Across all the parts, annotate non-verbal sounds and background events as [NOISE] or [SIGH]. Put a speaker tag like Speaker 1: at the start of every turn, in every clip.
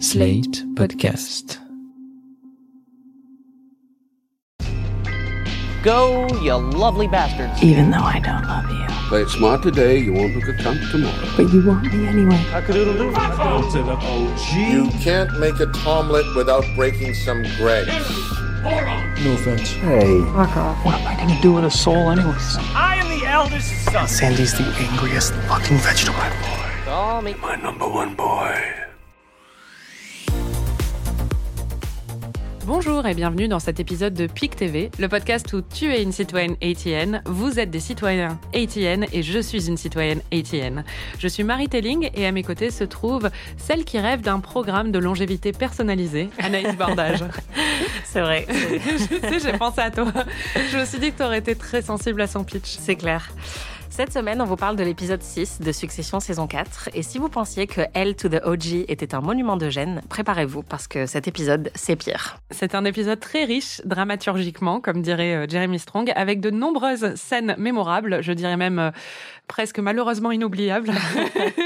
Speaker 1: Slate Podcast.
Speaker 2: Go, you lovely bastards.
Speaker 3: even though I don't love you.
Speaker 4: Play it smart today, you won't look a cunt tomorrow.
Speaker 3: But you want me anyway.
Speaker 5: You can't make a tomlet without breaking some grapes.
Speaker 1: No offense. Hey.
Speaker 3: Fuck off. What am I gonna do with a soul anyways?
Speaker 2: I am the eldest son.
Speaker 1: Sandy's the angriest fucking vegetable. boy.
Speaker 2: Call me.
Speaker 4: My number one boy.
Speaker 6: Bonjour et bienvenue dans cet épisode de PIC TV, le podcast où tu es une citoyenne ATN, vous êtes des citoyens ATN et je suis une citoyenne ATN. Je suis Marie Telling et à mes côtés se trouve celle qui rêve d'un programme de longévité personnalisé, Anaïs Bordage. [LAUGHS]
Speaker 7: C'est vrai, [LAUGHS]
Speaker 6: je sais, j'ai pensé à toi. Je me suis dit que tu aurais été très sensible à son pitch.
Speaker 7: c'est clair. Cette semaine, on vous parle de l'épisode 6 de Succession saison 4. Et si vous pensiez que L to the OG était un monument de gêne, préparez-vous parce que cet épisode, c'est pire.
Speaker 6: C'est un épisode très riche dramaturgiquement, comme dirait euh, Jeremy Strong, avec de nombreuses scènes mémorables, je dirais même euh, presque malheureusement inoubliables.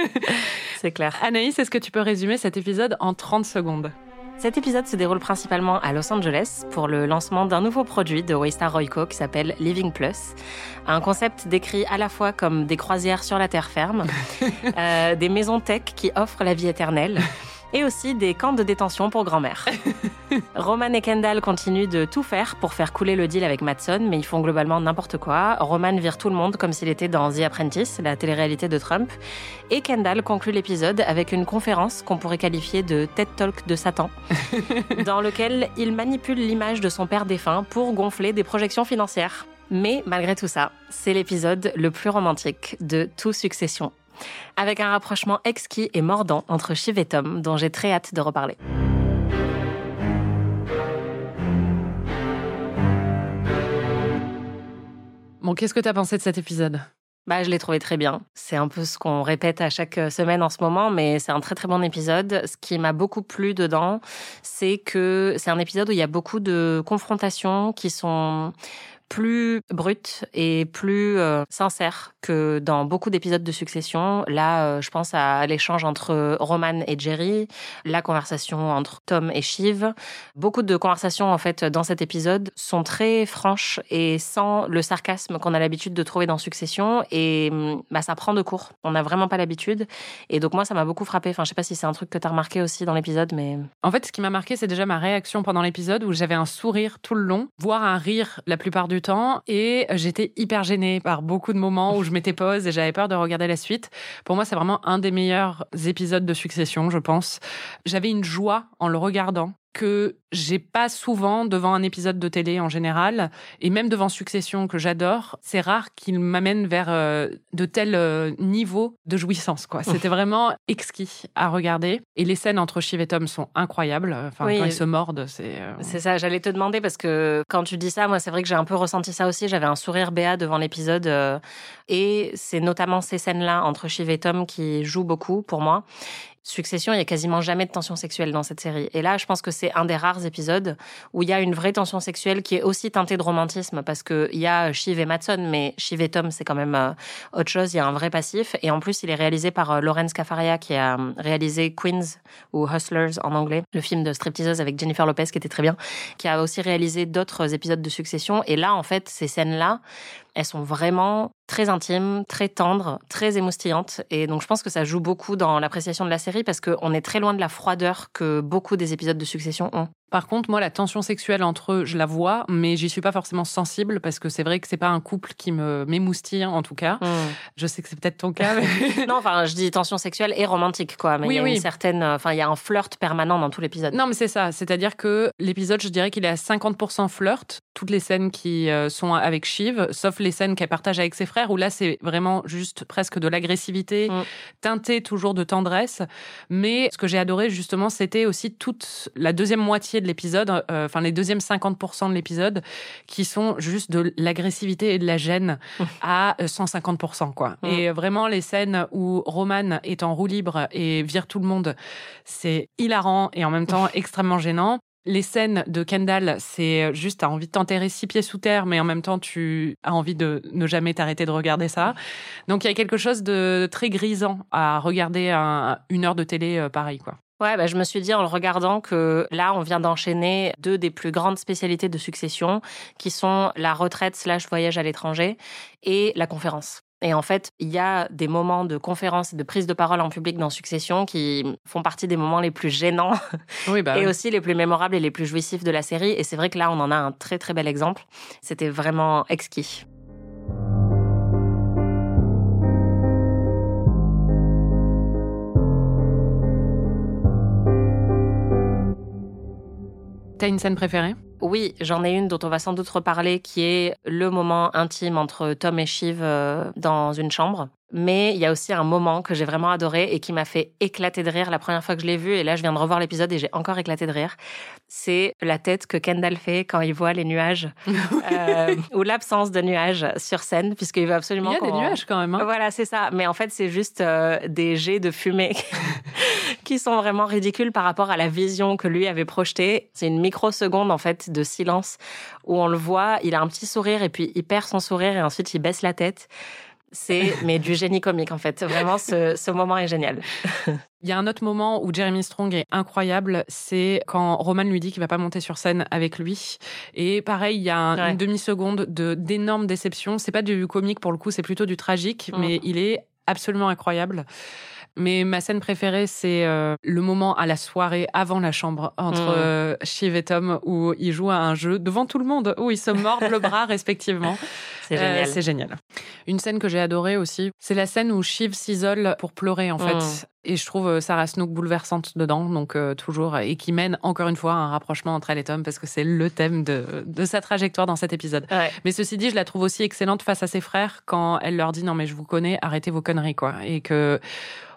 Speaker 6: [LAUGHS]
Speaker 7: C'est clair.
Speaker 6: Anaïs, est-ce que tu peux résumer cet épisode en 30 secondes?
Speaker 7: Cet épisode se déroule principalement à Los Angeles pour le lancement d'un nouveau produit de Waystar Royco qui s'appelle Living Plus. Un concept décrit à la fois comme des croisières sur la terre ferme, [LAUGHS] euh, des maisons tech qui offrent la vie éternelle. Et aussi des camps de détention pour grand-mère. [LAUGHS] Roman et Kendall continuent de tout faire pour faire couler le deal avec Matson, mais ils font globalement n'importe quoi. Roman vire tout le monde comme s'il était dans The Apprentice, la télé-réalité de Trump. Et Kendall conclut l'épisode avec une conférence qu'on pourrait qualifier de TED Talk de Satan, [LAUGHS] dans lequel il manipule l'image de son père défunt pour gonfler des projections financières. Mais malgré tout ça, c'est l'épisode le plus romantique de tout Succession. Avec un rapprochement exquis et mordant entre Shiv et Tom, dont j'ai très hâte de reparler.
Speaker 6: Bon, qu'est-ce que t'as pensé de cet épisode?
Speaker 7: Bah, je l'ai trouvé très bien. C'est un peu ce qu'on répète à chaque semaine en ce moment, mais c'est un très très bon épisode. Ce qui m'a beaucoup plu dedans, c'est que c'est un épisode où il y a beaucoup de confrontations qui sont plus brutes et plus euh, sincères que dans beaucoup d'épisodes de Succession. Là, euh, je pense à l'échange entre Roman et Jerry, la conversation entre Tom et Shiv. Beaucoup de conversations, en fait, dans cet épisode sont très franches et sans le sarcasme qu'on a l'habitude de trouver dans Succession. Et hum, bah, ça prend de court. On n'a vraiment pas l'habitude. Et donc, moi, ça m'a beaucoup frappé. Enfin, je sais pas si c'est un truc que tu as remarqué aussi dans l'épisode, mais
Speaker 6: En fait, ce qui m'a marqué, c'est déjà ma réaction pendant l'épisode où j'avais un sourire tout le long, voire un rire la plupart du temps, et j'étais hyper gênée par beaucoup de moments où je m'étais pause et j'avais peur de regarder la suite. Pour moi, c'est vraiment un des meilleurs épisodes de Succession, je pense. J'avais une joie en le regardant que j'ai pas souvent devant un épisode de télé en général et même devant Succession que j'adore, c'est rare qu'il m'amène vers euh, de tels euh, niveaux de jouissance quoi. C'était vraiment exquis à regarder et les scènes entre Shiv et Tom sont incroyables. Enfin
Speaker 7: Oui.
Speaker 6: quand ils se mordent, c'est euh,
Speaker 7: C'est ça, j'allais te demander parce que quand tu dis ça, moi c'est vrai que j'ai un peu ressenti ça aussi. J'avais un sourire béat devant l'épisode et c'est notamment ces scènes-là entre Shiv et Tom qui jouent beaucoup pour moi. Succession, il y a quasiment jamais de tension sexuelle dans cette série. Et là, je pense que c'est un des rares épisodes où il y a une vraie tension sexuelle qui est aussi teintée de romantisme parce que il y a Shiv et Matson, mais Shiv et Tom, c'est quand même euh, autre chose. Il y a un vrai passif. Et en plus, il est réalisé par euh, Lawrence Cafaria qui a euh, réalisé Queens ou Hustlers en anglais, le film de stripteaseuse avec Jennifer Lopez qui était très bien, qui a aussi réalisé d'autres épisodes de Succession. Et là, en fait, ces scènes-là, elles sont vraiment très intimes, très tendres, très émoustillantes. Et donc, je pense que ça joue beaucoup dans l'appréciation de la série parce qu'on est très loin de la froideur que beaucoup des épisodes de Succession ont.
Speaker 6: Par contre, moi, la tension sexuelle entre eux, je la vois, mais j'y suis pas forcément sensible parce que c'est vrai que c'est pas un couple qui me m'émoustille, en tout cas. Je sais que c'est peut-être ton cas. mais- [LAUGHS]
Speaker 7: non, enfin, je dis tension sexuelle et romantique, quoi. Mais
Speaker 6: Oui,
Speaker 7: il y a
Speaker 6: oui.
Speaker 7: une certaine, enfin, il y a un flirt permanent dans tout l'épisode.
Speaker 6: Non, mais c'est ça. C'est-à-dire que l'épisode, je dirais qu'il est à 50% flirt. Toutes les scènes qui euh, sont avec Shiv, sauf les scènes qu'elle partage avec ses frères, où là, c'est vraiment juste presque de l'agressivité,
Speaker 7: Mm.
Speaker 6: teintée toujours de tendresse. Mais ce que j'ai adoré, justement, c'était aussi toute la deuxième moitié de l'épisode, euh, enfin, les deuxièmes 50% de l'épisode, qui sont juste de l'agressivité et de la gêne [LAUGHS] à euh, 150%, quoi.
Speaker 7: Mm.
Speaker 6: Et vraiment, les scènes où Roman est en roue libre et vire tout le monde, c'est hilarant et en même temps extrêmement gênant. Les scènes de Kendall, c'est juste, t'as envie de t'enterrer six pieds sous terre, mais en même temps, tu as envie de ne jamais t'arrêter de regarder ça. Donc, il y a quelque chose de très grisant à regarder un- une heure de télé euh, pareil, quoi.
Speaker 7: Ouais, bah, je me suis dit en le regardant que là, on vient d'enchaîner deux des plus grandes spécialités de succession, qui sont la retraite slash voyage à l'étranger et la conférence. Et en fait, il y a des moments de conférence et de prise de parole en public dans Succession qui font partie des moments les plus gênants [LAUGHS]
Speaker 6: Oui, bah
Speaker 7: et
Speaker 6: oui.
Speaker 7: aussi les plus mémorables et les plus jouissifs de la série. Et c'est vrai que là, on en a un très très bel exemple. C'était vraiment exquis.
Speaker 6: T'as une scène préférée?
Speaker 7: Oui, j'en ai une dont on va sans doute reparler, qui est le moment intime entre Tom et Shiv euh, dans une chambre. Mais il y a aussi un moment que j'ai vraiment adoré et qui m'a fait éclater de rire la première fois que je l'ai vu. Et là, je viens de revoir l'épisode et j'ai encore éclaté de rire. C'est la tête que Kendall fait quand il voit les nuages [LAUGHS] euh, ou l'absence de nuages sur scène, puisqu'il veut absolument.
Speaker 6: Il y a des nuages quand même. hein.
Speaker 7: Voilà, c'est ça. Mais en fait, c'est juste euh, des jets de fumée [LAUGHS] qui sont vraiment ridicules par rapport à la vision que lui avait projetée. C'est une microseconde, en fait, de silence où on le voit, il a un petit sourire et puis il perd son sourire et ensuite il baisse la tête. C'est, [LAUGHS] mais du génie comique, en fait. Vraiment, ce, ce moment est génial. [LAUGHS]
Speaker 6: Il y a un autre moment où Jeremy Strong est incroyable, c'est quand Roman lui dit qu'il va pas monter sur scène avec lui. Et pareil, il y a un-
Speaker 7: Ouais.
Speaker 6: une demi-seconde de d'énorme déception. C'est pas du comique pour le coup, c'est plutôt du tragique, mais il est absolument incroyable. Mais ma scène préférée, c'est euh, le moment à la soirée avant la chambre entre
Speaker 7: Mm.
Speaker 6: euh, Shiv et Tom où ils jouent à un jeu devant tout le monde, où ils se mordent le bras [LAUGHS] respectivement.
Speaker 7: C'est
Speaker 6: Euh,
Speaker 7: génial.
Speaker 6: c'est génial. Une scène que j'ai adorée aussi, c'est la scène où Shiv s'isole pour pleurer en fait. Et je trouve euh, Sarah Snook bouleversante dedans, donc euh, toujours, et qui mène encore une fois un rapprochement entre elle et Tom parce que c'est le thème de, de sa trajectoire dans cet épisode.
Speaker 7: Ouais.
Speaker 6: Mais ceci dit, je la trouve aussi excellente face à ses frères quand elle leur dit non mais je vous connais, arrêtez vos conneries quoi. Et que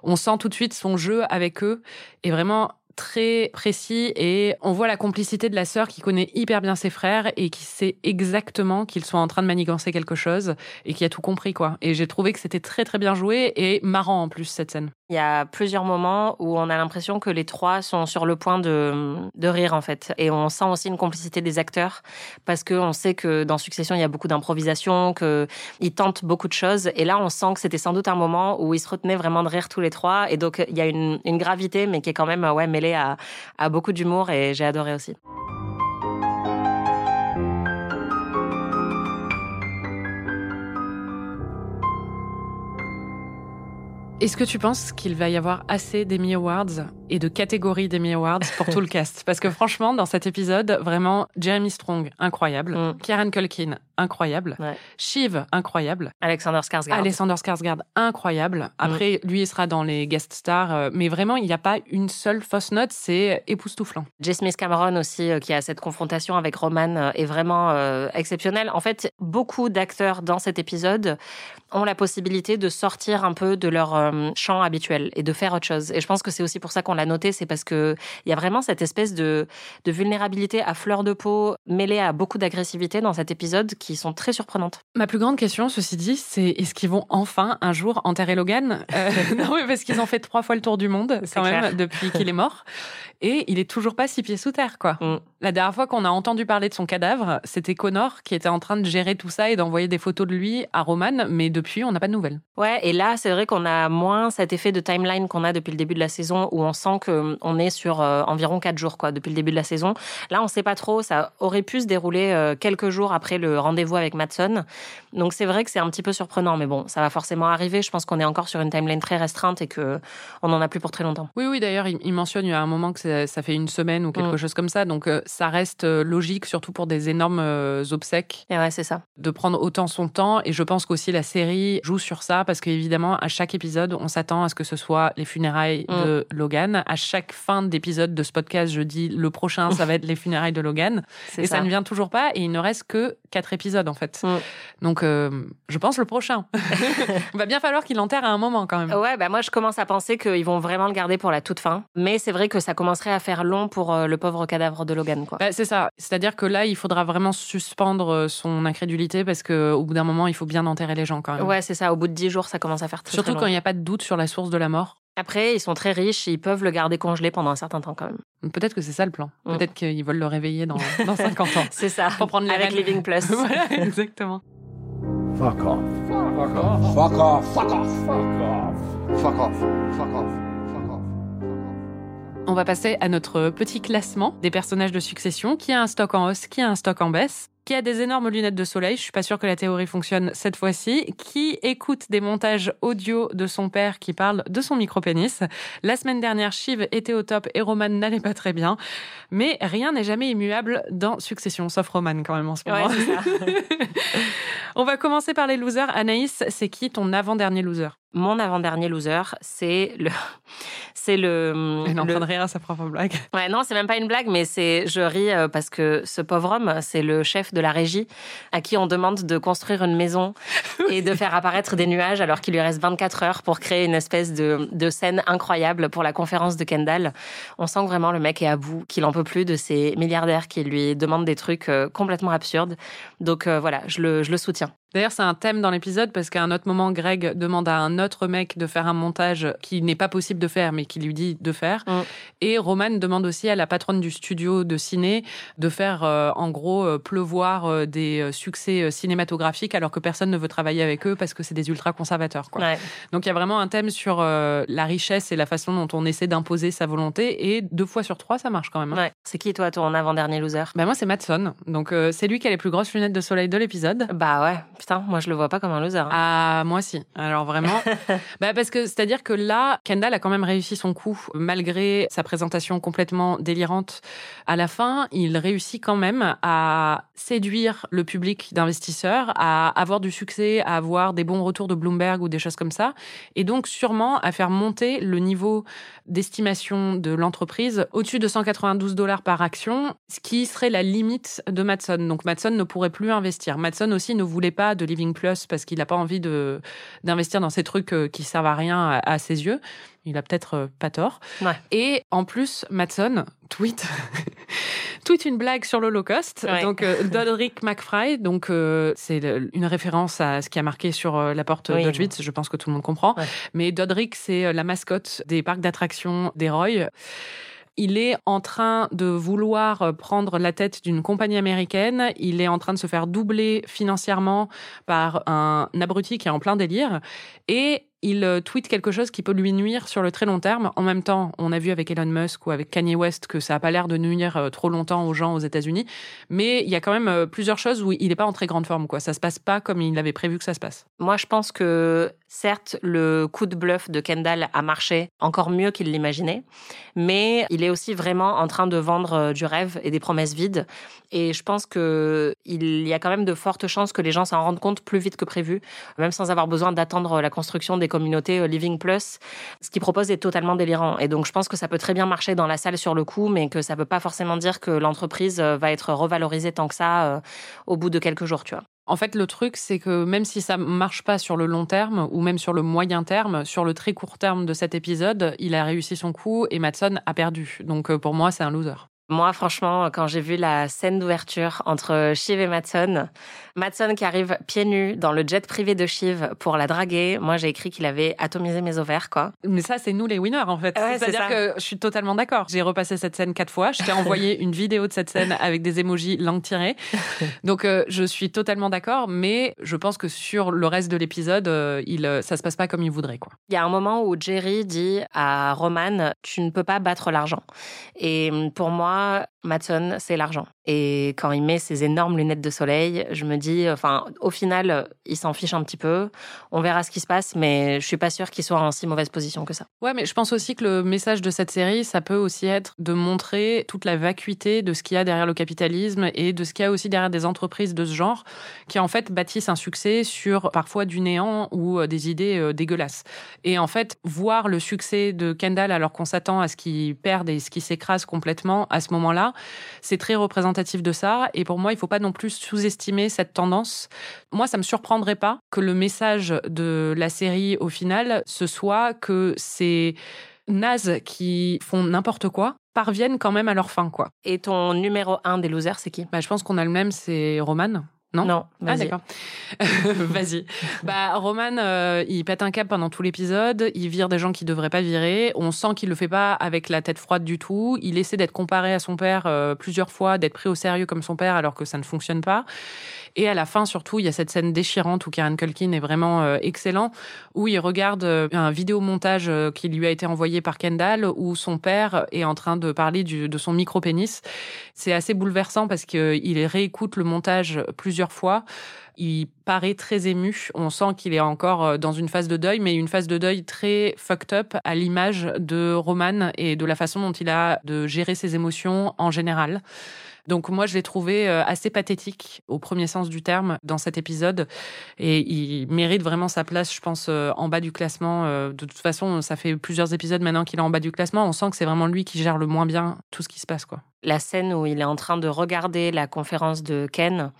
Speaker 6: on sent tout de suite son jeu avec eux est vraiment très précis et on voit la complicité de la sœur qui connaît hyper bien ses frères et qui sait exactement qu'ils sont en train de manigancer quelque chose et qui a tout compris quoi. Et j'ai trouvé que c'était très très bien joué et marrant en plus cette scène.
Speaker 7: Il y a plusieurs moments où on a l'impression que les trois sont sur le point de, de rire en fait. Et on sent aussi une complicité des acteurs parce qu'on sait que dans Succession, il y a beaucoup d'improvisation, qu'ils tentent beaucoup de choses. Et là, on sent que c'était sans doute un moment où ils se retenaient vraiment de rire tous les trois. Et donc, il y a une, gravité, mais qui est quand même ouais, mêlée à beaucoup d'humour et j'ai adoré aussi.
Speaker 6: Est-ce que tu penses qu'il va y avoir assez d'Emmy Awards et de catégories d'Emmy Awards pour tout le [LAUGHS] cast Parce que franchement, dans cet épisode, vraiment, Jeremy Strong, incroyable.
Speaker 7: Mm.
Speaker 6: Kieran Culkin, incroyable.
Speaker 7: Ouais.
Speaker 6: Shiv, incroyable.
Speaker 7: Alexander Skarsgård.
Speaker 6: Alexander Skarsgård, incroyable. Après, lui, il sera dans les guest stars. euh, mais vraiment, il n'y a pas une seule fausse note. C'est époustouflant.
Speaker 7: J. Smith Cameron aussi, euh, qui a cette confrontation avec Roman, euh, est vraiment euh, exceptionnel. En fait, beaucoup d'acteurs dans cet épisode ont la possibilité de sortir un peu de leur euh, champ habituel et de faire autre chose. Et je pense que c'est aussi pour ça qu'on l'a noté, c'est parce que il y a vraiment cette espèce de, de vulnérabilité à fleur de peau mêlée à beaucoup d'agressivité dans cet épisode qui sont très surprenantes.
Speaker 6: Ma plus grande question, ceci dit, c'est est-ce qu'ils vont enfin un jour enterrer Logan? Euh, [LAUGHS] Non, mais parce qu'ils ont fait trois fois le tour du monde quand même
Speaker 7: clair.
Speaker 6: depuis qu'il est mort, et il est toujours pas six pieds sous terre, quoi.
Speaker 7: Mm.
Speaker 6: La dernière fois qu'on a entendu parler de son cadavre, c'était Connor qui était en train de gérer tout ça et d'envoyer des photos de lui à Roman, mais depuis, on n'a pas de nouvelles.
Speaker 7: Ouais, et là, c'est vrai qu'on a moins cet effet de timeline qu'on a depuis le début de la saison où on sent que on est sur euh, environ quatre jours, quoi, depuis le début de la saison. Là, on sait pas trop. Ça aurait pu se dérouler euh, quelques jours après le rendez-vous avec Matson. Donc, c'est vrai que c'est un petit peu surprenant, mais bon, ça va forcément arriver. Je pense qu'on est encore sur une timeline très restreinte et que on en a plus pour très longtemps.
Speaker 6: Oui, oui, d'ailleurs, il, mentionne il y a un moment que ça, ça fait une semaine ou quelque
Speaker 7: Mm.
Speaker 6: chose comme ça, donc euh, ça reste euh, logique, surtout pour des énormes euh, obsèques.
Speaker 7: Et ouais, c'est ça.
Speaker 6: de prendre autant son temps et je pense qu'aussi la série joue sur ça parce qu'évidemment à chaque épisode on s'attend à ce que ce soit les funérailles
Speaker 7: Mm.
Speaker 6: de Logan à chaque fin d'épisode de ce podcast je dis le prochain ça va être les funérailles de Logan [LAUGHS] et ça. ne vient toujours pas et il ne reste que quatre épisodes en fait
Speaker 7: Mm.
Speaker 6: donc euh, je pense le prochain [LAUGHS] il va bien falloir qu'il enterre à un moment quand même
Speaker 7: Ouais, bah moi je commence à penser qu'ils vont vraiment le garder pour la toute fin. Mais c'est vrai que ça commencerait à faire long pour euh, le pauvre cadavre de Logan, quoi.
Speaker 6: Bah, c'est ça. C'est-à-dire que là, il faudra vraiment suspendre euh, son incrédulité parce que au bout d'un moment, il faut bien enterrer les gens quand même.
Speaker 7: Ouais, c'est ça. Au bout de dix jours, ça commence à faire très,
Speaker 6: Surtout
Speaker 7: très
Speaker 6: quand il n'y a pas de doute sur la source de la mort.
Speaker 7: Après, ils sont très riches et ils peuvent le garder congelé pendant un certain temps quand même.
Speaker 6: Peut-être que c'est ça le plan.
Speaker 7: Mm.
Speaker 6: Peut-être qu'ils veulent le réveiller dans, 50 ans. [LAUGHS]
Speaker 7: c'est ça.
Speaker 6: Pour prendre les
Speaker 7: Avec. Living Plus. [LAUGHS]
Speaker 6: voilà, exactement.
Speaker 1: Fuck off.
Speaker 4: Fuck off.
Speaker 5: Fuck off.
Speaker 4: Fuck off. Fuck off.
Speaker 5: Fuck off.
Speaker 6: On va passer à notre petit classement des personnages de succession. Qui a un stock en hausse, qui a un stock en baisse? Qui a des énormes lunettes de soleil, je suis pas sûre que la théorie fonctionne cette fois-ci, qui écoute des montages audio de son père qui parle de son micro-pénis. La semaine dernière, Shiv était au top et Roman n'allait pas très bien. Mais rien n'est jamais immuable dans Succession, sauf Roman quand même en ce moment.
Speaker 7: Ouais, c'est ça. [LAUGHS]
Speaker 6: On va commencer par les losers. Anaïs, c'est qui ton avant-dernier loser?
Speaker 7: Mon avant-dernier loser, c'est le, [LAUGHS] c'est le. [LAUGHS]
Speaker 6: Elle est en
Speaker 7: le-
Speaker 6: train de rire à sa propre blague. [LAUGHS]
Speaker 7: Ouais, non, c'est même pas une blague, mais c'est, je ris euh, parce que ce pauvre homme, c'est le chef de la régie à qui on demande de construire une maison et de faire apparaître des nuages alors qu'il lui reste 24 heures pour créer une espèce de, de scène incroyable pour la conférence de Kendall. On sent que vraiment le mec est à bout, qu'il en peut plus de ces milliardaires qui lui demandent des trucs euh, complètement absurdes. Donc euh, voilà, je le, je le soutiens.
Speaker 6: D'ailleurs, c'est un thème dans l'épisode parce qu'à un autre moment, Greg demande à un autre mec de faire un montage qui n'est pas possible de faire, mais qui lui dit de faire.
Speaker 7: Mm.
Speaker 6: Et Roman demande aussi à la patronne du studio de ciné de faire, euh, en gros, euh, pleuvoir euh, des succès cinématographiques alors que personne ne veut travailler avec eux parce que c'est des ultra conservateurs. Quoi.
Speaker 7: Ouais.
Speaker 6: Donc il y a vraiment un thème sur la richesse et la façon dont on essaie d'imposer sa volonté. Et deux fois sur trois, ça marche quand même. hein.
Speaker 7: Ouais. C'est qui toi ton avant-dernier loser?
Speaker 6: Bah moi, c'est Matson. Donc c'est lui qui a les plus grosses lunettes de soleil de l'épisode.
Speaker 7: Bah ouais, putain, moi je le vois pas comme un loser. hein.
Speaker 6: Ah, moi si. Alors vraiment. [LAUGHS] bah parce que c'est-à-dire que là, Kendall a quand même réussi son coup, malgré sa présentation complètement délirante. À la fin, il réussit quand même à séduire le public d'investisseurs, à avoir du succès, à avoir des bons retours de Bloomberg ou des choses comme ça, et donc sûrement à faire monter le niveau d'estimation de l'entreprise au-dessus de 192 dollars par action, ce qui serait la limite de Matson. Donc Matson ne pourrait plus investir. Matson aussi ne voulait pas de Living Plus parce qu'il n'a pas envie de d'investir dans ces trucs euh, qui servent à rien à, à ses yeux. Il a peut-être euh, pas tort.
Speaker 7: Ouais.
Speaker 6: Et en plus, Matson tweet [LAUGHS] tweet une blague sur l'Holocauste.
Speaker 7: Ouais.
Speaker 6: Donc euh, [LAUGHS] Dodrick McFry, donc euh, c'est une référence à ce qui a marqué sur euh, la porte
Speaker 7: Oui.
Speaker 6: d'Auschwitz. Je pense que tout le monde comprend.
Speaker 7: Ouais.
Speaker 6: Mais Dodrick, c'est la mascotte des parcs d'attractions des Roy. Il est en train de vouloir euh, prendre la tête d'une compagnie américaine. Il est en train de se faire doubler financièrement par un abruti qui est en plein délire. Et il euh, tweet quelque chose qui peut lui nuire sur le très long terme. En même temps, on a vu avec Elon Musk ou avec Kanye West que ça n'a pas l'air de nuire euh, trop longtemps aux gens aux États-Unis. Mais il y a quand même euh, plusieurs choses où il n'est pas en très grande forme. Quoi. Ça se passe pas comme il avait prévu que ça se passe.
Speaker 7: Moi, je pense que certes, le coup de bluff de Kendall a marché encore mieux qu'il l'imaginait, mais il est aussi vraiment en train de vendre du rêve et des promesses vides. Et je pense que il y a quand même de fortes chances que les gens s'en rendent compte plus vite que prévu, même sans avoir besoin d'attendre la construction des communautés euh, Living Plus. Ce qu'il propose est totalement délirant. Et donc, je pense que ça peut très bien marcher dans la salle sur le coup, mais que ça veut pas forcément dire que l'entreprise euh, va être revalorisée tant que ça euh, au bout de quelques jours, tu vois.
Speaker 6: En fait, le truc, c'est que même si ça marche pas sur le long terme ou même sur le moyen terme, sur le très court terme de cet épisode, il a réussi son coup et Matson a perdu. Donc pour moi, c'est un loser.
Speaker 7: Moi, franchement, quand j'ai vu la scène d'ouverture entre Shiv et Matson, Matson qui arrive pieds nus dans le jet privé de Shiv pour la draguer, moi j'ai écrit qu'il avait atomisé mes ovaires, quoi.
Speaker 6: Mais ça, c'est nous les winners, en fait.
Speaker 7: Ouais,
Speaker 6: C'est-à-dire que je suis totalement d'accord. J'ai repassé cette scène quatre fois. Je t'ai envoyé [LAUGHS] une vidéo de cette scène avec des emojis langue tirée. Donc, euh, je suis totalement d'accord. Mais je pense que sur le reste de l'épisode, euh, il, euh, ça se passe pas comme il voudrait, quoi.
Speaker 7: Il y a un moment où Jerry dit à Roman, tu ne peux pas battre l'argent. Et hum, pour moi, Matson, c'est l'argent. Et quand il met ses énormes lunettes de soleil, je me dis, enfin, au final, il s'en fiche un petit peu. On verra ce qui se passe, mais je suis pas sûre qu'il soit en si mauvaise position que ça.
Speaker 6: Ouais, mais je pense aussi que le message de cette série, ça peut aussi être de montrer toute la vacuité de ce qu'il y a derrière le capitalisme et de ce qu'il y a aussi derrière des entreprises de ce genre qui en fait bâtissent un succès sur parfois du néant ou euh, des idées euh, dégueulasses. Et en fait, voir le succès de Kendall alors qu'on s'attend à ce qu'il perde et ce qu'il s'écrase complètement à ce moment-là, c'est très représentatif de ça. Et pour moi, il faut pas non plus sous-estimer cette tendance. Moi, ça me surprendrait pas que le message de la série, au final, ce soit que ces nazes qui font n'importe quoi parviennent quand même à leur fin, quoi.
Speaker 7: Et ton numéro un des losers, c'est qui?
Speaker 6: Bah, je pense qu'on a le même, c'est Roman. Non?
Speaker 7: Non,
Speaker 6: Ah
Speaker 7: vas-y.
Speaker 6: d'accord. [LAUGHS] Vas-y. Bah Roman, euh, il pète un cap pendant tout l'épisode. Il vire des gens qui devraient pas virer. On sent qu'il le fait pas avec la tête froide du tout. Il essaie d'être comparé à son père euh, plusieurs fois, d'être pris au sérieux comme son père, alors que ça ne fonctionne pas. Et à la fin, surtout, il y a cette scène déchirante où Karen Culkin est vraiment euh, excellent, où il regarde un vidéomontage qui lui a été envoyé par Kendall, où son père est en train de parler du- de son micro-pénis. C'est assez bouleversant parce qu'il réécoute le montage plusieurs fois. Il paraît très ému. On sent qu'il est encore euh, dans une phase de deuil, mais une phase de deuil très fucked up à l'image de Roman et de la façon dont il a de gérer ses émotions en général. Donc moi, je l'ai trouvé euh, assez pathétique au premier sens du terme dans cet épisode et il mérite vraiment sa place, je pense, euh, en bas du classement. De toute façon, ça fait plusieurs épisodes maintenant qu'il est en bas du classement. On sent que c'est vraiment lui qui gère le moins bien tout ce qui se passe, quoi.
Speaker 7: La scène où il est en train de regarder la conférence de Ken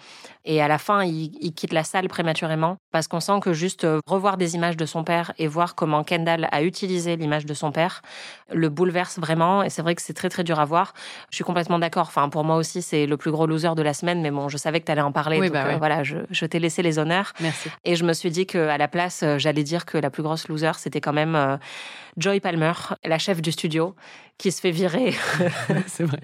Speaker 7: et à la fin il, il quitte la salle prématurément parce qu'on sent que juste euh, revoir des images de son père et voir comment Kendall a utilisé l'image de son père le bouleverse vraiment et c'est vrai que c'est très très dur à voir. Je suis complètement d'accord. Enfin pour moi aussi c'est le plus gros loser de la semaine mais bon je savais que tu allais en parler
Speaker 6: Oui,
Speaker 7: donc
Speaker 6: bah
Speaker 7: euh, voilà je, je t'ai laissé les honneurs
Speaker 6: Merci.
Speaker 7: et je me suis dit que à la place euh, j'allais dire que la plus grosse loser c'était quand même euh, Joy Palmer la chef du studio qui se fait virer [LAUGHS]
Speaker 6: c'est vrai.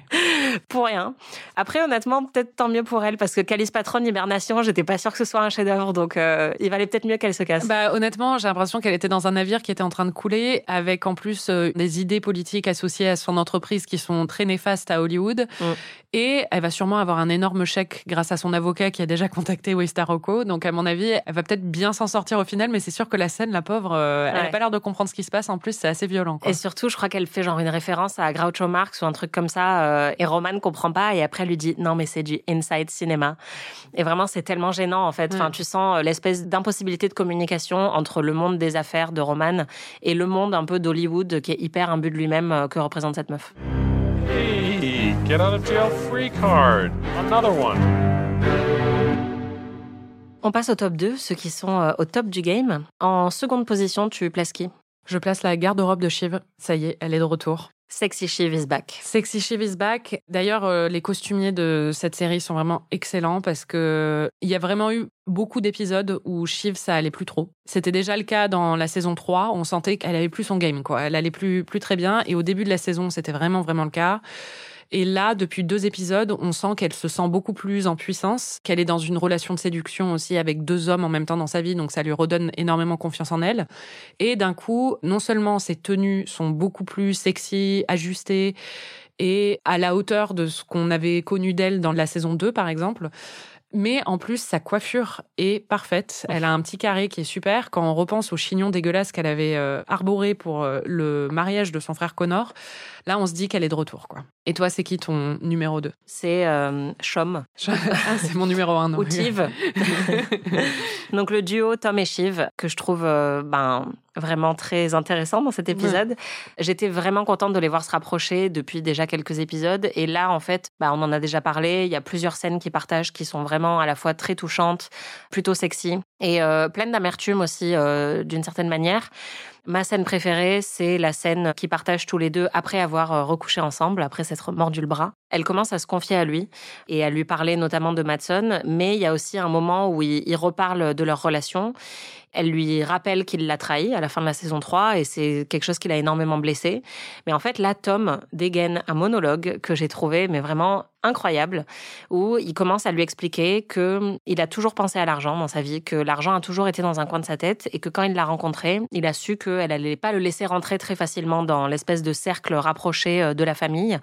Speaker 6: [LAUGHS]
Speaker 7: pour rien. Après, honnêtement, peut-être tant mieux pour elle, parce que Calice Patron, Hibernation, j'étais pas sûre que ce soit un chef-d'œuvre, donc euh, il valait peut-être mieux qu'elle se casse.
Speaker 6: Bah, honnêtement, j'ai l'impression qu'elle était dans un navire qui était en train de couler, avec en plus euh, des idées politiques associées à son entreprise qui sont très néfastes à Hollywood.
Speaker 7: Mm.
Speaker 6: Et elle va sûrement avoir un énorme chèque grâce à son avocat qui a déjà contacté Waystar Rocco. Donc, à mon avis, elle va peut-être bien s'en sortir au final, mais c'est sûr que la scène, la pauvre, euh, elle n'a pas l'air de comprendre ce qui se passe. En plus, c'est assez violent. Quoi.
Speaker 7: Et surtout, je crois qu'elle fait genre une référence à Groucho Marx ou un truc comme ça, et Roman comprend pas, et après elle lui dit non mais c'est du inside cinéma. Et vraiment, c'est tellement gênant en fait. Enfin, tu sens euh, l'espèce d'impossibilité de communication entre le monde des affaires de Roman et le monde un peu d'Hollywood qui est hyper imbu de lui-même euh, que représente cette meuf.
Speaker 8: Hey, get out of jail free card. Another one.
Speaker 7: On passe au top 2, ceux qui sont euh, au top du game. En seconde position, tu places qui?
Speaker 6: Je place la garde-robe de Shiv. Ça y est, elle est de retour.
Speaker 7: Sexy Shiv is back.
Speaker 6: Sexy Shiv is back. D'ailleurs, euh, les costumiers de cette série sont vraiment excellents parce que il y a vraiment eu beaucoup d'épisodes où Shiv ça allait plus trop. C'était déjà le cas dans la saison 3, on sentait qu'elle avait plus son game quoi, elle allait plus plus très bien et au début de la saison, c'était vraiment vraiment le cas. Et là, depuis deux épisodes, on sent qu'elle se sent beaucoup plus en puissance, qu'elle est dans une relation de séduction aussi avec deux hommes en même temps dans sa vie, donc ça lui redonne énormément confiance en elle. Et d'un coup, non seulement ses tenues sont beaucoup plus sexy, ajustées et à la hauteur de ce qu'on avait connu d'elle dans la saison 2, par exemple, mais en plus, sa coiffure est parfaite. Elle a un petit carré qui est super. Quand on repense au chignon dégueulasse qu'elle avait euh, arboré pour euh, le mariage de son frère Connor, là, on se dit qu'elle est de retour. quoi. Et toi, c'est qui ton numéro 2
Speaker 7: C'est euh, Chom [LAUGHS]
Speaker 6: Ah, c'est mon numéro 1.
Speaker 7: ou Tiv. [LAUGHS] Donc le duo Tom et Shiv que je trouve euh, ben vraiment très intéressant dans cet épisode. J'étais vraiment contente de les voir se rapprocher depuis déjà quelques épisodes et là en fait, bah, on en a déjà parlé, il y a plusieurs scènes qui partagent qui sont vraiment à la fois très touchantes, plutôt sexy et euh, pleines d'amertume aussi euh, d'une certaine manière. Ma scène préférée, c'est la scène qui partagent tous les deux après avoir euh, recouché ensemble, après s'être mordu le bras. Elle commence à se confier à lui et à lui parler notamment de Matson, mais il y a aussi un moment où ils reparlent de leur relation. Elle lui rappelle qu'il l'a trahi à la fin de la saison 3 et c'est quelque chose qui l'a énormément blessé. Mais en fait, là, Tom dégaine un monologue que j'ai trouvé, mais vraiment incroyable, où il commence à lui expliquer que hum, il a toujours pensé à l'argent dans sa vie, que l'argent a toujours été dans un coin de sa tête et que quand il l'a rencontrée, il a su qu'elle allait pas le laisser rentrer très facilement dans l'espèce de cercle rapproché euh, de la famille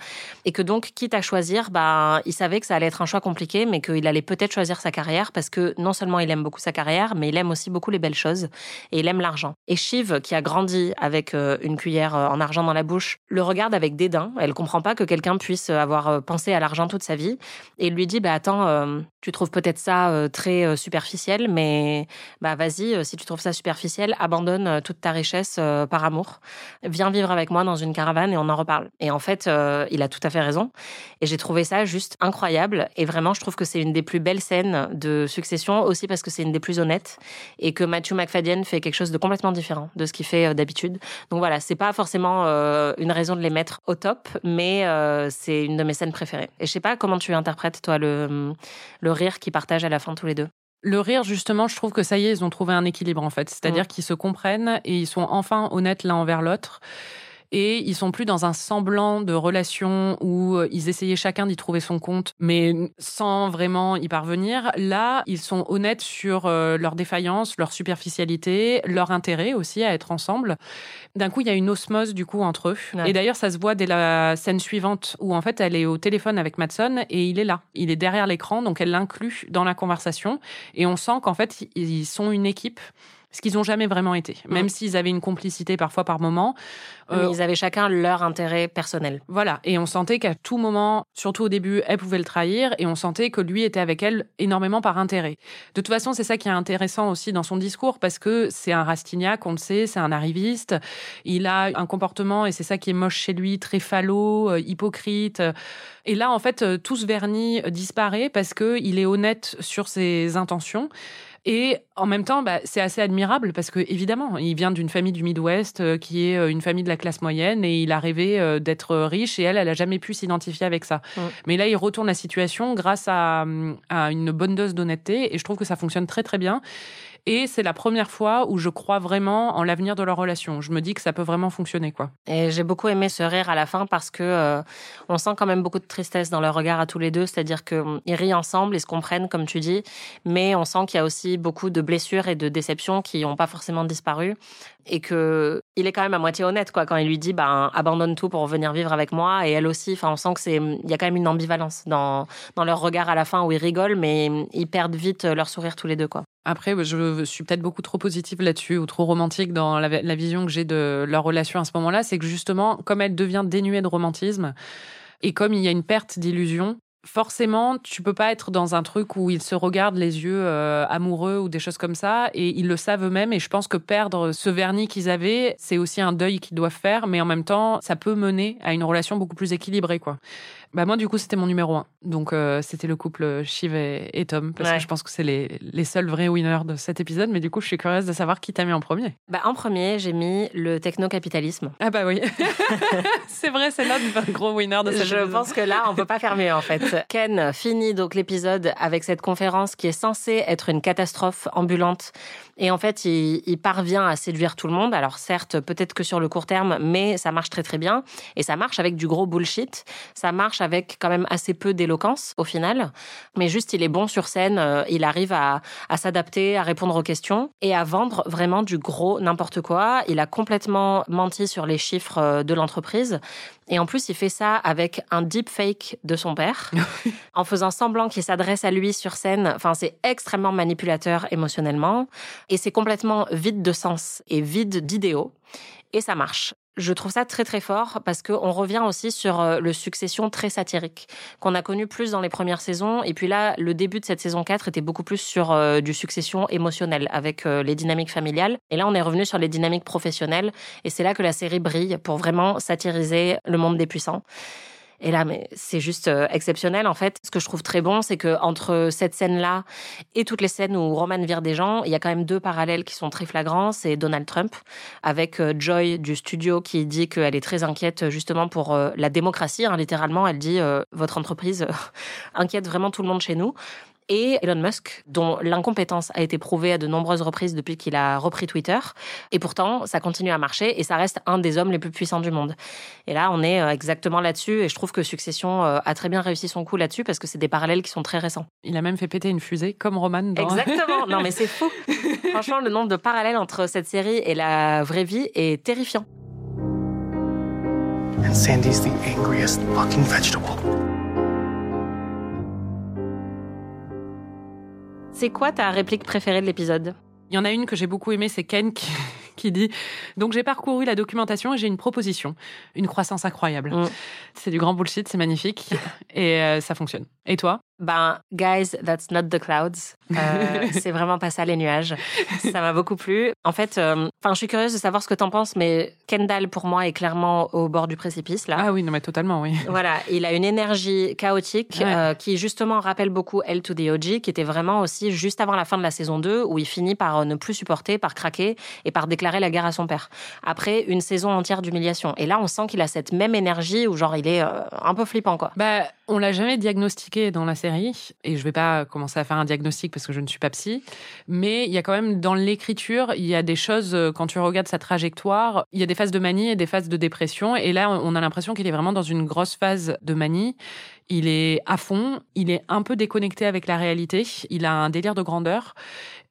Speaker 7: et que donc, quitte à choisir, bah, il savait que ça allait être un choix compliqué, mais qu'il allait peut-être choisir sa carrière parce que non seulement il aime beaucoup sa carrière, mais il aime aussi beaucoup les belles choses et il aime l'argent. Et Shiv, qui a grandi avec euh, une cuillère euh, en argent dans la bouche, le regarde avec dédain. Elle comprend pas que quelqu'un puisse avoir euh, pensé à l'argent toute sa vie et lui dit, bah attends, tu trouves peut-être ça très superficiel, mais bah vas-y, si tu trouves ça superficiel, abandonne toute ta richesse par amour. Viens vivre avec moi dans une caravane et on en reparle. Et en fait, il a tout à fait raison. Et j'ai trouvé ça juste incroyable. Et vraiment, je trouve que c'est une des plus belles scènes de Succession, aussi parce que c'est une des plus honnêtes et que Matthew McFadden fait quelque chose de complètement différent de ce qu'il fait euh, d'habitude. Donc voilà, c'est pas forcément euh, une raison de les mettre au top, mais euh, c'est une de mes scènes préférées. Et je sais pas comment tu interprètes, toi, le, le rire qu'ils partagent à la fin tous les deux.
Speaker 6: Le rire, justement, je trouve que ça y est, ils ont trouvé un équilibre en fait. C'est-à-dire qu'ils se comprennent et ils sont enfin honnêtes l'un envers l'autre. Et ils sont plus dans un semblant de relation où euh, ils essayaient chacun d'y trouver son compte, mais sans vraiment y parvenir. Là, ils sont honnêtes sur euh, leur défaillance, leur superficialité, leur intérêt aussi à être ensemble. D'un coup, il y a une osmose du coup entre eux.
Speaker 7: Ouais.
Speaker 6: Et d'ailleurs, ça se voit dès la scène suivante où en fait, elle est au téléphone avec Matson et il est là. Il est derrière l'écran, donc elle l'inclut dans la conversation. Et on sent qu'en fait, ils sont une équipe. Ce qu'ils n'ont jamais vraiment été, même s'ils avaient une complicité parfois par moment.
Speaker 7: Mais
Speaker 6: Euh,
Speaker 7: ils avaient chacun leur intérêt personnel.
Speaker 6: voilà, et on sentait qu'à tout moment, surtout au début, elle pouvait le trahir, et on sentait que lui était avec elle énormément par intérêt. De toute façon, c'est ça qui est intéressant aussi dans son discours, parce que c'est un Rastignac, on le sait, c'est un arriviste. Il a un comportement, et c'est ça qui est moche chez lui, très falot, euh, hypocrite. Et là, en fait, euh, tout ce vernis disparaît parce que il est honnête sur ses intentions. Et en même temps, bah, c'est assez admirable parce que évidemment, il vient d'une famille du Midwest euh, qui est euh, une famille de la classe moyenne et il a rêvé euh, d'être riche et elle, elle a jamais pu s'identifier avec ça. Mais là, il retourne la situation grâce à, hum, à une bonne dose d'honnêteté et je trouve que ça fonctionne très très bien. Et c'est la première fois où je crois vraiment en l'avenir de leur relation. Je me dis que ça peut vraiment fonctionner, quoi.
Speaker 7: Et j'ai beaucoup aimé ce rire à la fin parce que euh, on sent quand même beaucoup de tristesse dans leur regard à tous les deux, c'est-à-dire qu'ils rient ensemble, ils se comprennent comme tu dis, mais on sent qu'il y a aussi beaucoup de blessures et de déceptions qui n'ont pas forcément disparu et que il est quand même à moitié honnête quoi quand il lui dit ben abandonne tout pour venir vivre avec moi et elle aussi enfin on sent que c'est il y a quand même une ambivalence dans dans leur regard à la fin où ils rigolent mais ils perdent vite leur sourire tous les deux quoi.
Speaker 6: Après, je suis peut-être beaucoup trop positive là-dessus ou trop romantique dans la, la vision que j'ai de leur relation à ce moment-là. C'est que justement, comme elle devient dénuée de romantisme et comme il y a une perte d'illusion, forcément, tu peux pas être dans un truc où ils se regardent les yeux euh, amoureux ou des choses comme ça, et ils le savent eux-mêmes. Et je pense que perdre ce vernis qu'ils avaient, c'est aussi un deuil qu'ils doivent faire, mais en même temps, ça peut mener à une relation beaucoup plus équilibrée, quoi. Bah moi, du coup, c'était mon numéro un. Donc, euh, c'était le couple Shiv et, et Tom, parce
Speaker 7: Ouais.
Speaker 6: que je pense que c'est les, les seuls vrais winners de cet épisode. Mais du coup, je suis curieuse de savoir qui t'a mis en premier.
Speaker 7: Bah, en premier, j'ai mis le techno-capitalisme.
Speaker 6: Ah bah oui, [LAUGHS] c'est vrai, c'est notre gros winner de cet
Speaker 7: Je
Speaker 6: épisode.
Speaker 7: pense que là, on peut pas faire mieux en fait. [LAUGHS] Ken finit donc l'épisode avec cette conférence qui est censée être une catastrophe ambulante. Et en fait, il, il parvient à séduire tout le monde. Alors certes, peut-être que sur le court terme, mais ça marche très très bien. Et ça marche avec du gros bullshit. Ça marche avec quand même assez peu d'éloquence au final. Mais juste, il est bon sur scène. euh, Il arrive à, à s'adapter, à répondre aux questions et à vendre vraiment du gros n'importe quoi. Il a complètement menti sur les chiffres euh, de l'entreprise. Et en plus, il fait ça avec un deepfake de son père, [LAUGHS] en faisant semblant qu'il s'adresse à lui sur scène. Enfin, c'est extrêmement manipulateur émotionnellement. Et c'est complètement vide de sens et vide d'idéaux. Et ça marche. Je trouve ça très très fort parce qu'on revient aussi sur euh, le succession très satirique qu'on a connu plus dans les premières saisons. Et puis là, le début de cette saison 4 était beaucoup plus sur euh, du succession émotionnel avec euh, les dynamiques familiales. Et là, on est revenu sur les dynamiques professionnelles. Et c'est là que la série brille pour vraiment satiriser le monde des puissants. Et là, mais c'est juste euh, exceptionnel en fait. Ce que je trouve très bon, c'est que entre cette scène-là et toutes les scènes où Roman vire des gens, il y a quand même deux parallèles qui sont très flagrants. C'est Donald Trump avec euh, Joy du studio qui dit qu'elle est très inquiète justement pour euh, la démocratie. hein, littéralement, elle dit votre entreprise [LAUGHS] inquiète vraiment tout le monde chez nous. Et Elon Musk, dont l'incompétence a été prouvée à de nombreuses reprises depuis qu'il a repris Twitter. Et pourtant, ça continue à marcher et ça reste un des hommes les plus puissants du monde. Et là, on est euh, exactement là-dessus. Et je trouve que Succession euh, a très bien réussi son coup là-dessus parce que c'est des parallèles qui sont très récents.
Speaker 6: Il a même fait péter une fusée, comme Roman. Dans...
Speaker 7: Exactement. [LAUGHS] Non, mais c'est fou. Franchement, le nombre de parallèles entre cette série et la vraie vie est terrifiant.
Speaker 1: And Sandy's the angriest fucking vegetable.
Speaker 7: C'est quoi ta réplique préférée de l'épisode?
Speaker 6: Il y en a une que j'ai beaucoup aimée, c'est Ken qui, [LAUGHS] qui dit Donc j'ai parcouru la documentation et j'ai une proposition, une croissance incroyable.
Speaker 7: Mm.
Speaker 6: C'est du grand bullshit, c'est magnifique et euh, ça fonctionne. Et toi?
Speaker 7: Ben, guys, that's not the clouds. Euh, [LAUGHS] c'est vraiment pas ça les nuages. Ça m'a beaucoup plu. En fait, euh, enfin, je suis curieuse de savoir ce que t'en penses, mais Kendall pour moi est clairement au bord du précipice là.
Speaker 6: Ah oui, non mais totalement, oui. [LAUGHS]
Speaker 7: Voilà, il a une énergie chaotique
Speaker 6: Ouais.
Speaker 7: euh, qui justement rappelle beaucoup L to the OG, qui était vraiment aussi juste avant la fin de la saison 2, où il finit par ne plus supporter, par craquer et par déclarer la guerre à son père. Après une saison entière d'humiliation. Et là, on sent qu'il a cette même énergie où genre il est un peu flippant quoi.
Speaker 6: Bah, on l'a jamais diagnostiqué dans la et je vais pas commencer à faire un diagnostic parce que je ne suis pas psy, mais il y a quand même dans l'écriture, il y a des choses, euh, quand tu regardes sa trajectoire, il y a des phases de manie et des phases de dépression, et là, on a l'impression qu'il est vraiment dans une grosse phase de manie. Il est à fond, il est un peu déconnecté avec la réalité, il a un délire de grandeur,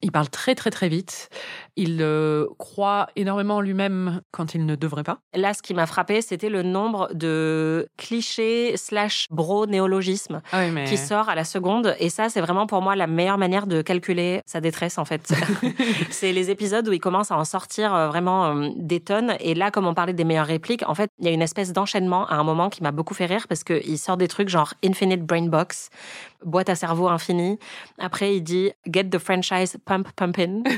Speaker 6: il parle très très très vite, il euh, croit énormément en lui-même quand il ne devrait pas.
Speaker 7: Là, ce qui m'a frappé, c'était le nombre de clichés slash bro néologismes
Speaker 6: Ah oui, mais...
Speaker 7: qui sort à la seconde. Et ça, c'est vraiment pour moi la meilleure manière de calculer sa détresse, en fait. [LAUGHS] [LAUGHS] c'est les épisodes où il commence à en sortir euh, vraiment euh, des tonnes. Et là, comme on parlait des meilleures répliques, en fait, il y a une espèce d'enchaînement à un moment qui m'a beaucoup fait rire parce qu'il sort des trucs genre Infinite Brain Box, boîte à cerveau infini. Après, il dit Get the franchise pump pumpin. [LAUGHS]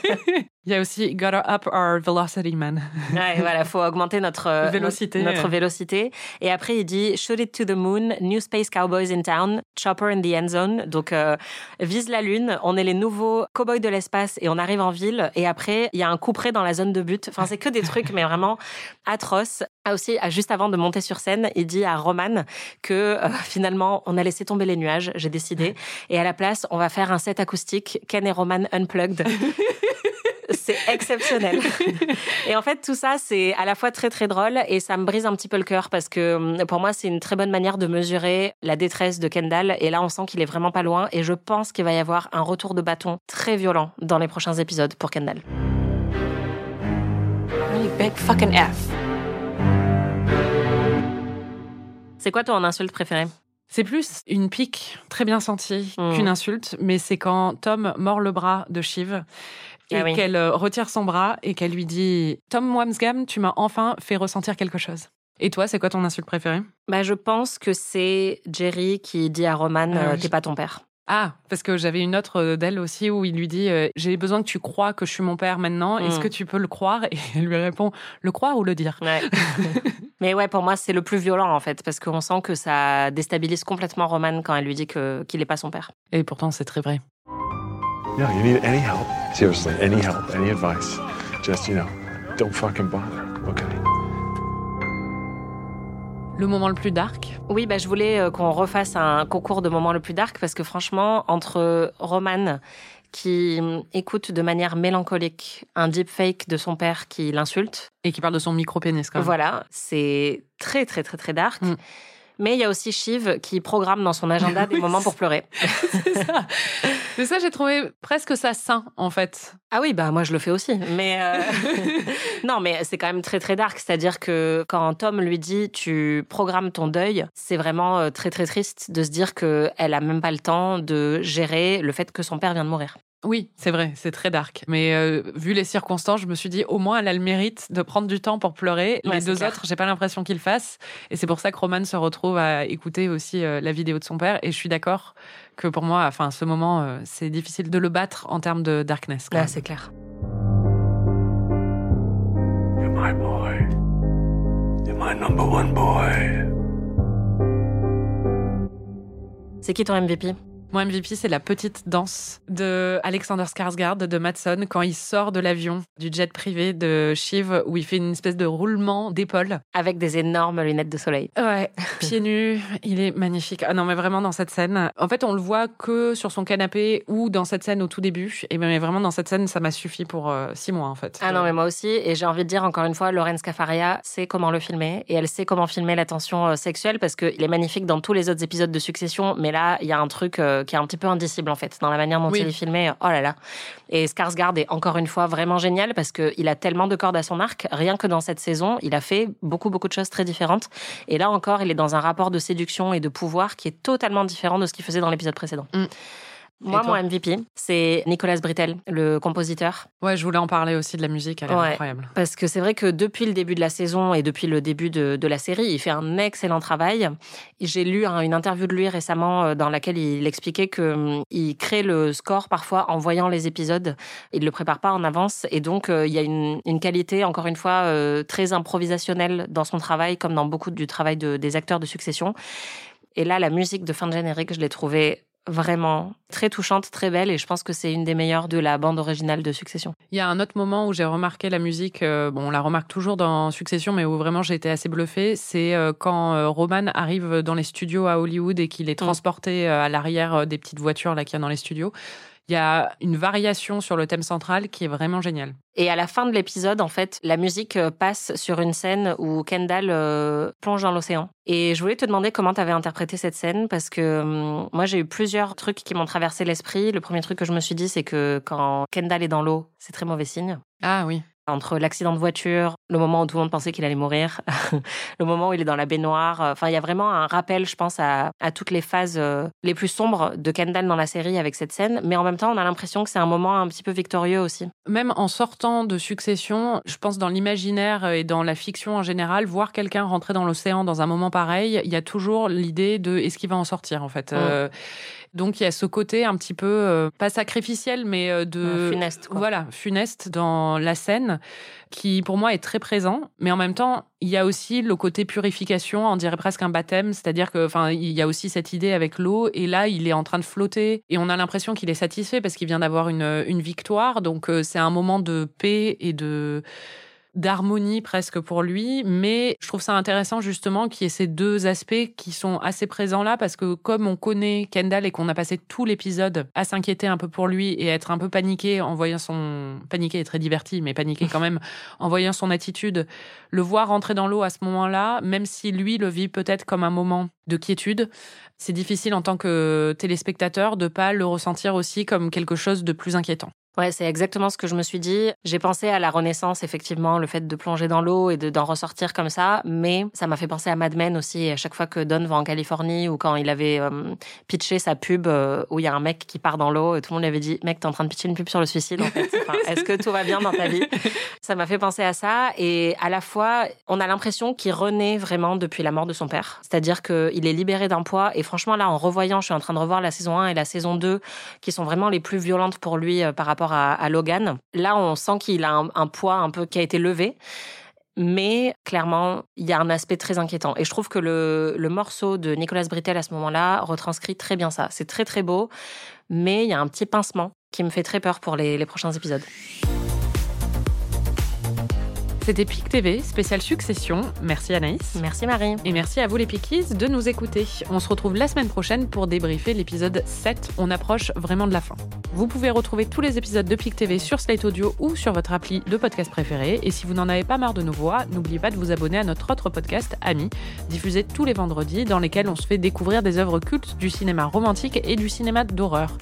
Speaker 7: [LAUGHS]
Speaker 6: Il y a aussi Gotta Up Our Velocity Man.
Speaker 7: Ouais, voilà, faut augmenter [LAUGHS] notre
Speaker 6: Vélocité.
Speaker 7: notre vélocité. Et après, il dit shoot it to the moon, new space cowboys in town, chopper in the end zone. Donc euh, vise la lune, on est les nouveaux cowboys de l'espace et on arrive en ville. Et après, il y a un coup près dans la zone de but. Enfin, c'est que des trucs, mais vraiment atroces. Ah, aussi, juste avant de monter sur scène, il dit à Roman que euh, finalement, on a laissé tomber les nuages. J'ai décidé, et à la place, on va faire un set acoustique Ken et Roman unplugged. [LAUGHS] C'est exceptionnel. Et en fait, tout ça, c'est à la fois très très drôle et ça me brise un petit peu le cœur parce que hum, pour moi, c'est une très bonne manière de mesurer la détresse de Kendall. Et là, on sent qu'il est vraiment pas loin et je pense qu'il va y avoir un retour de bâton très violent dans les prochains épisodes pour Kendall.
Speaker 3: Really big fucking F.
Speaker 7: C'est quoi ton insulte préférée?
Speaker 6: C'est plus une pique très bien sentie
Speaker 7: Mm.
Speaker 6: qu'une insulte, mais c'est quand Tom mord le bras de Shiv et
Speaker 7: Ah oui.
Speaker 6: qu'elle euh, retire son bras et qu'elle lui dit Tom Wamsgam, tu m'as enfin fait ressentir quelque chose. Et toi, c'est quoi ton insulte préférée?
Speaker 7: Bah, je pense que c'est Jerry qui dit à Roman
Speaker 6: Ah
Speaker 7: euh. T'es pas ton père.
Speaker 6: Ah, parce que j'avais une autre euh, d'elle aussi où il lui dit euh, J'ai besoin que tu crois que je suis mon père maintenant. Est-ce
Speaker 7: Mm.
Speaker 6: que tu peux le croire Et elle lui répond Le croire ou le dire
Speaker 7: Ouais. [LAUGHS] Mais ouais, pour moi, c'est le plus violent en fait, parce qu'on sent que ça déstabilise complètement Roman quand elle lui dit que qu'il est pas son père.
Speaker 6: Et pourtant, c'est très vrai.
Speaker 9: Yeah, you need any help? Seriously, any help, any advice? Just, you know, don't fucking bother, okay?
Speaker 6: Le moment le plus dark
Speaker 7: Oui, bah, je voulais euh, qu'on refasse un concours de moments le plus dark parce que franchement, entre Roman qui hum, écoute de manière mélancolique un deepfake de son père qui l'insulte,
Speaker 6: et qui parle de son micro-pénis quand même.
Speaker 7: voilà, c'est très très très très dark.
Speaker 6: Mm.
Speaker 7: Mais il y a aussi Shiv qui programme dans son agenda des [LAUGHS]
Speaker 6: Oui,
Speaker 7: moments pour pleurer. [LAUGHS]
Speaker 6: c'est ça. Mais ça, j'ai trouvé presque ça sain, en fait.
Speaker 7: Ah oui, bah moi je le fais aussi. Mais euh, [LAUGHS] non, mais c'est quand même très très dark. C'est-à-dire que quand Tom lui dit tu programmes ton deuil, c'est vraiment euh, très très triste de se dire que elle a même pas le temps de gérer le fait que son père vient de mourir.
Speaker 6: Oui, c'est vrai, c'est très dark. Mais euh, vu les circonstances, je me suis dit, au moins, elle a le mérite de prendre du temps pour pleurer.
Speaker 7: Ouais,
Speaker 6: les deux
Speaker 7: clair.
Speaker 6: autres, j'ai pas l'impression qu'ils le fassent. Et c'est pour ça que Roman se retrouve à écouter aussi euh, la vidéo de son père. Et je suis d'accord que pour moi, enfin, ce moment, euh, c'est difficile de le battre en termes de darkness.
Speaker 7: Là, c'est clair.
Speaker 4: You're my boy. You're my number one boy.
Speaker 7: C'est qui ton MVP
Speaker 6: Mon MVP, c'est la petite danse de Alexander Skarsgård de Matson quand il sort de l'avion du jet privé de Shiv où il fait une espèce de roulement d'épaule.
Speaker 7: Avec des énormes lunettes de soleil.
Speaker 6: Ouais, pieds nus, il est magnifique. Ah non, mais vraiment dans cette scène. En fait, on le voit que sur son canapé ou dans cette scène au tout début. Et mais vraiment dans cette scène, ça m'a suffi pour euh, six mois en fait.
Speaker 7: Ah non, mais moi aussi. Et j'ai envie de dire encore une fois, Laurence Cafaria sait comment le filmer. Et elle sait comment filmer la tension euh, sexuelle parce qu'il est magnifique dans tous les autres épisodes de Succession. Mais là, il y a un truc euh, qui est un petit peu indicible en fait, dans la manière dont
Speaker 6: Oui.
Speaker 7: il est filmé. Oh là là. Et Skarsgård est encore une fois vraiment génial parce qu'il a tellement de cordes à son arc. Rien que dans cette saison, il a fait beaucoup, beaucoup de choses très différentes. Et là encore, il est dans un rapport de séduction et de pouvoir qui est totalement différent de ce qu'il faisait dans l'épisode précédent.
Speaker 6: Mm.
Speaker 7: Moi, mon MVP, c'est Nicolas Britell, le compositeur.
Speaker 6: Ouais, je voulais en parler aussi de la musique, elle est
Speaker 7: Ouais.
Speaker 6: incroyable.
Speaker 7: Parce que c'est vrai que depuis le début de la saison et depuis le début de, de la série, il fait un excellent travail. J'ai lu hein, une interview de lui récemment euh, dans laquelle il expliquait que hum, il crée le score parfois en voyant les épisodes. Il le prépare pas en avance et donc euh, il y a une, une qualité encore une fois euh, très improvisationnelle dans son travail, comme dans beaucoup du travail de- des acteurs de Succession. Et là, la musique de fin de générique, je l'ai trouvée vraiment très touchante, très belle, et je pense que c'est une des meilleures de la bande originale de Succession.
Speaker 6: Il y a un autre moment où j'ai remarqué la musique, euh, bon, on la remarque toujours dans Succession, mais où vraiment j'ai été assez bluffée, c'est euh, quand euh, Roman arrive dans les studios à Hollywood et qu'il est transporté euh, à l'arrière des petites voitures là qu'il y a dans les studios. Il y a une variation sur le thème central qui est vraiment géniale.
Speaker 7: Et à la fin de l'épisode, en fait, la musique euh, passe sur une scène où Kendall euh, plonge dans l'océan. Et je voulais te demander comment tu avais interprété cette scène parce que hum, moi j'ai eu plusieurs trucs qui m'ont traversé l'esprit. Le premier truc que je me suis dit, c'est que quand Kendall est dans l'eau, c'est très mauvais signe.
Speaker 6: Ah oui.
Speaker 7: Entre l'accident de voiture, le moment où tout le monde pensait qu'il allait mourir, [LAUGHS] le moment où il est dans la baignoire. euh, Enfin, il y a vraiment un rappel, je pense, à, à toutes les phases euh, les plus sombres de Kendall dans la série avec cette scène. Mais en même temps, on a l'impression que c'est un moment un petit peu victorieux aussi.
Speaker 6: Même en sortant de Succession, je pense dans l'imaginaire et dans la fiction en général, voir quelqu'un rentrer dans l'océan dans un moment pareil, il y a toujours l'idée de est-ce qu'il va en sortir en fait. Euh, donc il y a ce côté un petit peu euh, pas sacrificiel, mais euh, de
Speaker 7: funeste, quoi.
Speaker 6: Voilà, funeste dans la scène, qui pour moi est très présent. Mais en même temps, il y a aussi le côté purification, on dirait presque un baptême, c'est-à-dire que enfin il y a aussi cette idée avec l'eau. Et là, il est en train de flotter et on a l'impression qu'il est satisfait parce qu'il vient d'avoir une une victoire. Donc euh, c'est un moment de paix et de d'harmonie presque pour lui, mais je trouve ça intéressant justement qu'il y ait ces deux aspects qui sont assez présents là parce que comme on connaît Kendall et qu'on a passé tout l'épisode à s'inquiéter un peu pour lui et être un peu paniqué en voyant son paniqué est très diverti mais paniqué quand même en voyant son attitude, le voir rentrer dans l'eau à ce moment-là, même si lui le vit peut-être comme un moment de quiétude, c'est difficile en tant que téléspectateur de pas le ressentir aussi comme quelque chose de plus inquiétant.
Speaker 7: Ouais, c'est exactement ce que je me suis dit. J'ai pensé à la Renaissance, effectivement, le fait de plonger dans l'eau et de- d'en ressortir comme ça, mais ça m'a fait penser à Mad Men aussi. À chaque fois que Don va en Californie ou quand il avait euh, pitché sa pub euh, où il y a un mec qui part dans l'eau et tout le monde lui avait dit Mec, t'es en train de pitcher une pub sur le suicide, Est-ce que tout va bien dans ta vie? Ça m'a fait penser à ça. Et à la fois, on a l'impression qu'il renaît vraiment depuis la mort de son père. C'est-à-dire qu'il est libéré d'un poids. Et franchement, là, en revoyant, je suis en train de revoir la saison 1 et la saison 2, qui sont vraiment les plus violentes pour lui euh, par rapport à, Logan. Là, on sent qu'il a un, poids un peu qui a été levé. Mais clairement, il y a un aspect très inquiétant. Et je trouve que le, morceau de Nicolas Britell à ce moment-là retranscrit très bien ça. C'est très très beau, mais il y a un petit pincement qui me fait très peur pour les prochains épisodes.
Speaker 6: C'était PIC TV, spécial Succession. Merci Anaïs.
Speaker 7: Merci Marie.
Speaker 6: Et merci à vous les Pickies de nous écouter. On se retrouve la semaine prochaine pour débriefer l'épisode 7. On approche vraiment de la fin. Vous pouvez retrouver tous les épisodes de PIC TV sur Slate Audio ou sur votre appli de podcast préféré. Et si vous n'en avez pas marre de nos voix, n'oubliez pas de vous abonner à notre autre podcast, Ami, diffusé tous les vendredis, dans lesquels on se fait découvrir des œuvres cultes du cinéma romantique et du cinéma d'horreur.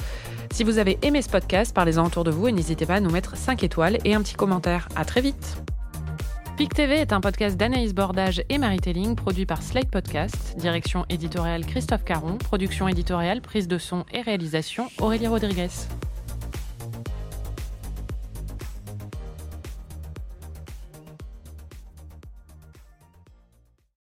Speaker 6: Si vous avez aimé ce podcast, parlez-en autour de vous et n'hésitez pas à nous mettre 5 étoiles et un petit commentaire. À très vite! PIC TV est un podcast d'Anaïs Bordage et Marie Telling, produit par Slate Podcast, direction éditoriale Christophe Caron, production éditoriale, prise de son et réalisation Aurélie Rodriguez.